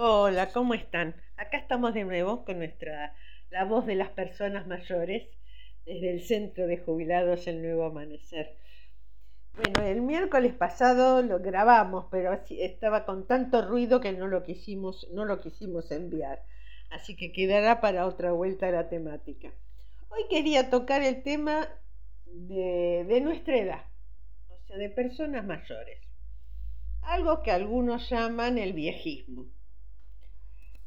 Hola, ¿cómo están? Acá estamos de nuevo con nuestra la voz de las personas mayores desde el Centro de Jubilados El Nuevo Amanecer. Bueno, el miércoles pasado lo grabamos, pero estaba con tanto ruido que no lo quisimos, no lo quisimos enviar. Así que quedará para otra vuelta la temática. Hoy quería tocar el tema de, de nuestra edad, o sea, de personas mayores. Algo que algunos llaman el viejismo.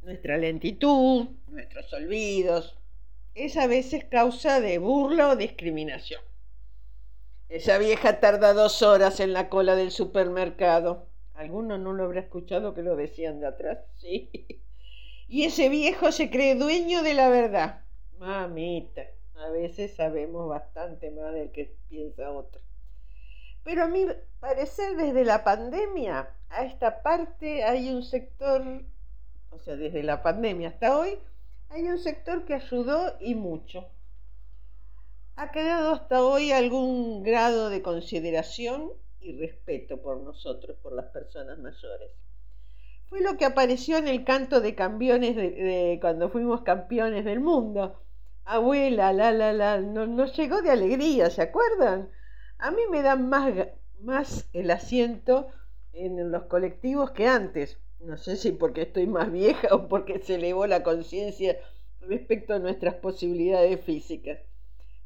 Nuestra lentitud, nuestros olvidos, es a veces causa de burla o discriminación. Esa vieja tarda dos horas en la cola del supermercado. Alguno no lo habrá escuchado que lo decían de atrás, sí. Y ese viejo se cree dueño de la verdad. Mamita, a veces sabemos bastante más del que piensa otro. Pero a mi parecer, desde la pandemia a esta parte hay un sector, o sea, desde la pandemia hasta hoy, hay un sector que ayudó y mucho ha quedado hasta hoy algún grado de consideración y respeto por nosotros, por las personas mayores. Fue lo que apareció en el canto de campeones de, cuando fuimos campeones del mundo. Abuela, la, la, la, nos no llegó de alegría, ¿se acuerdan? A mí me dan más, más el asiento en los colectivos que antes. No sé si porque estoy más vieja o porque se elevó la conciencia respecto a nuestras posibilidades físicas.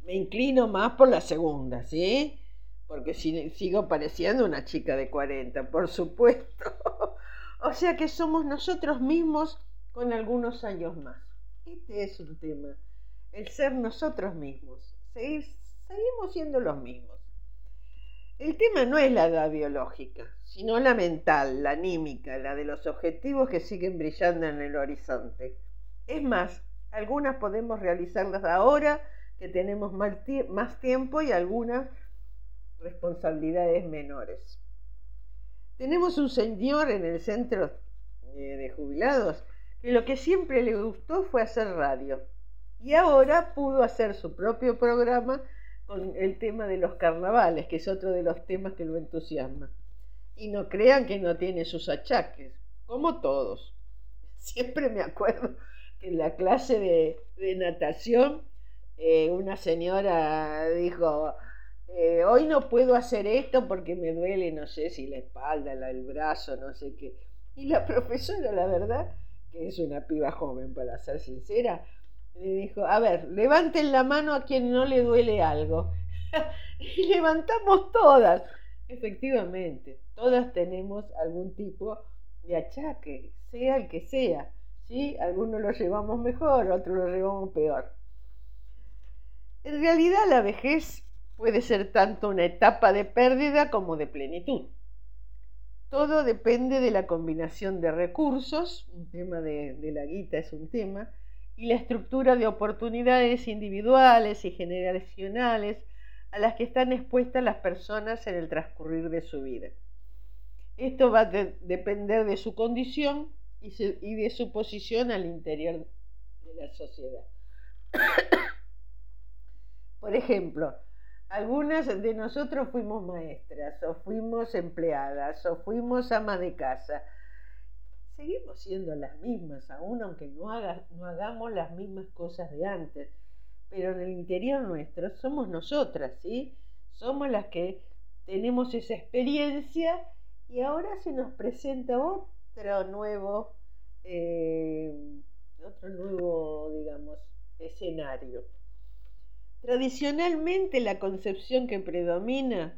Me inclino más por la segunda, ¿sí? Porque si, sigo pareciendo una chica de 40, por supuesto. o sea que somos nosotros mismos con algunos años más. Este es un tema, el ser nosotros mismos. seguimos siendo los mismos. El tema no es la edad biológica, sino la mental, la anímica, la de los objetivos que siguen brillando en el horizonte. Es más, algunas podemos realizarlas ahora que tenemos más tiempo y algunas responsabilidades menores. Tenemos un señor en el centro eh, de jubilados que lo que siempre le gustó fue hacer radio y ahora pudo hacer su propio programa con el tema de los carnavales, que es otro de los temas que lo entusiasma. Y no crean que no tiene sus achaques, como todos. Siempre me acuerdo que en la clase de, natación eh, una señora dijo, eh, hoy no puedo hacer esto porque me duele, no sé si la espalda, el brazo, no sé qué. Y la profesora, la verdad, que es una piba joven, para ser sincera, le dijo, a ver, levanten la mano a quien no le duele algo. y levantamos todas. Efectivamente, todas tenemos algún tipo de achaque, sea el que sea. ¿sí? Algunos lo llevamos mejor, otros lo llevamos peor. En realidad la vejez puede ser tanto una etapa de pérdida como de plenitud. Todo depende de la combinación de recursos, un tema de, la guita es un tema, y la estructura de oportunidades individuales y generacionales a las que están expuestas las personas en el transcurrir de su vida. Esto va a depender de su condición y, y de su posición al interior de la sociedad. Por ejemplo, algunas de nosotros fuimos maestras o fuimos empleadas o fuimos ama de casa. Seguimos siendo las mismas, aún aunque no, hagamos las mismas cosas de antes. Pero en el interior nuestro somos nosotras, ¿sí? Somos las que tenemos esa experiencia y ahora se nos presenta otro nuevo, eh, otro nuevo, digamos, escenario. Tradicionalmente la concepción que predomina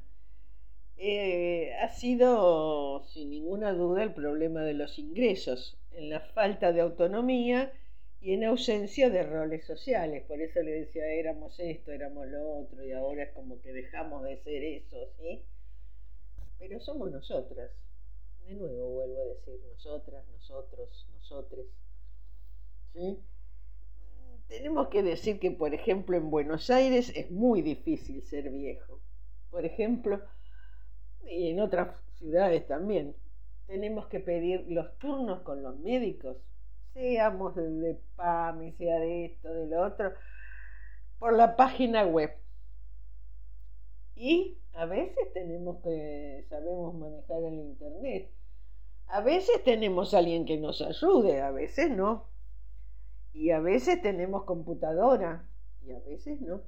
eh, ha sido, sin ninguna duda, el problema de los ingresos, en la falta de autonomía y en ausencia de roles sociales. Por eso le decía, éramos esto, éramos lo otro, y ahora es como que dejamos de ser eso, ¿sí? Pero somos nosotras. De nuevo vuelvo a decir, nosotras, nosotros, nosotres. ¿Sí? Tenemos que decir que, por ejemplo, en Buenos Aires es muy difícil ser viejo. Por ejemplo, y en otras ciudades también, tenemos que pedir los turnos con los médicos, seamos de PAMI, sea de esto, de lo otro, por la página web. Y a veces tenemos que, sabemos manejar el internet, A veces tenemos a alguien que nos ayude, a veces no. Y a veces tenemos computadora y a veces no.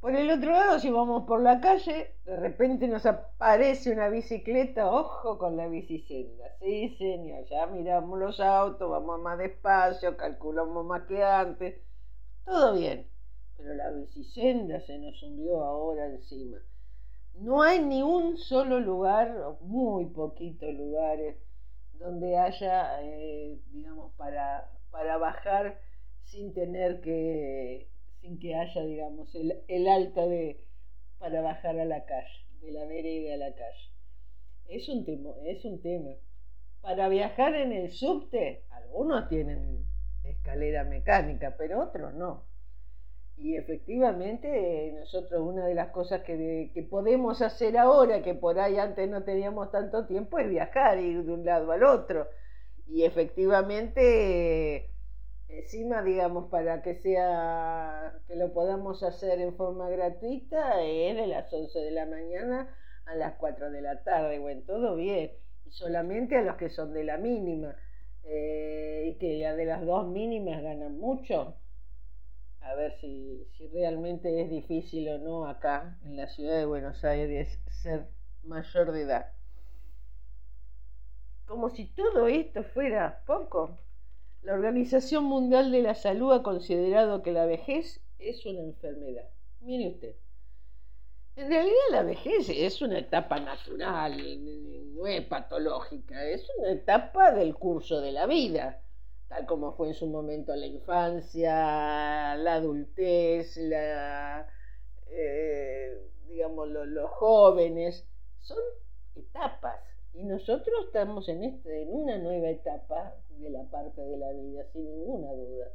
Por el otro lado, si vamos por la calle, de repente nos aparece una bicicleta, ojo con la bicicleta. Sí, señor, ya miramos los autos, vamos más despacio, calculamos más que antes. Todo bien, pero la bicicenda se nos hundió ahora encima. No hay ni un solo lugar, muy poquitos lugares, donde haya, eh, digamos, para, para bajar sin tener que que haya, digamos, el, el alto de, para bajar a la calle, de la vereda a la calle. Es un, tema, es un tema. Para viajar en el subte, algunos tienen escalera mecánica, pero otros no. Y efectivamente, nosotros una de las cosas que, que, podemos hacer ahora, que por ahí antes no teníamos tanto tiempo, es viajar, ir de un lado al otro. Y efectivamente encima, digamos, para que sea, que lo podamos hacer en forma gratuita, es de las 11 de la mañana a las 4 de la tarde, bueno, todo bien, y solamente a los que son de la mínima, eh, y que ya de las dos mínimas ganan mucho, a ver si, si realmente es difícil o no acá en la ciudad de Buenos Aires ser mayor de edad. Como si todo esto fuera poco, la Organización Mundial de la Salud ha considerado que la vejez es una enfermedad. Mire usted. En realidad la vejez es una etapa natural, no es patológica, es una etapa del curso de la vida, tal como fue en su momento la infancia, la adultez, eh, digamos, los jóvenes, son etapas. Y nosotros estamos en, este, en una nueva etapa de la parte de la vida, sin ninguna duda.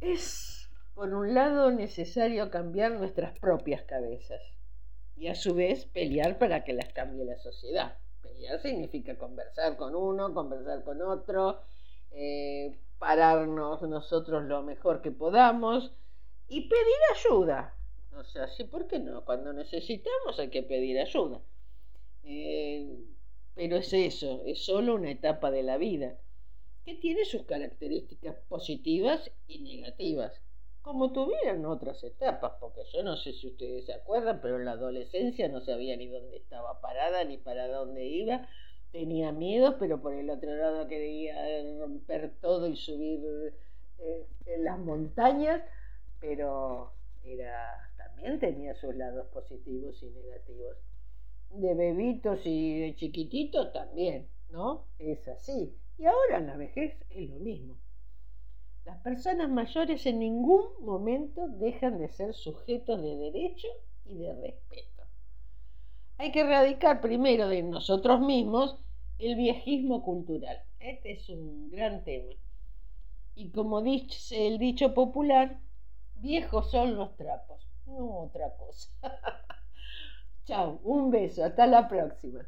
Es, por un lado, necesario cambiar nuestras propias cabezas y a su vez pelear para que las cambie la sociedad. Pelear significa conversar con uno, conversar con otro, eh, pararnos nosotros lo mejor que podamos y pedir ayuda. O sea, sí, ¿por qué no? Cuando necesitamos hay que pedir ayuda. Eh, pero es eso, es solo una etapa de la vida, que tiene sus características positivas y negativas, como tuvieron otras etapas, porque yo no sé si ustedes se acuerdan, pero en la adolescencia no sabía ni dónde estaba parada, ni para dónde iba, tenía miedo, pero por el otro lado quería romper todo y subir eh, en las montañas, pero era, también tenía sus lados positivos y negativos de bebitos y de chiquititos también, ¿no? Es así. Y ahora en la vejez es lo mismo. Las personas mayores en ningún momento dejan de ser sujetos de derecho y de respeto. Hay que erradicar primero de nosotros mismos el viejismo cultural. Este es un gran tema. Y como dice el dicho popular, viejos son los trapos, no otra cosa. Chao, un beso, hasta la próxima.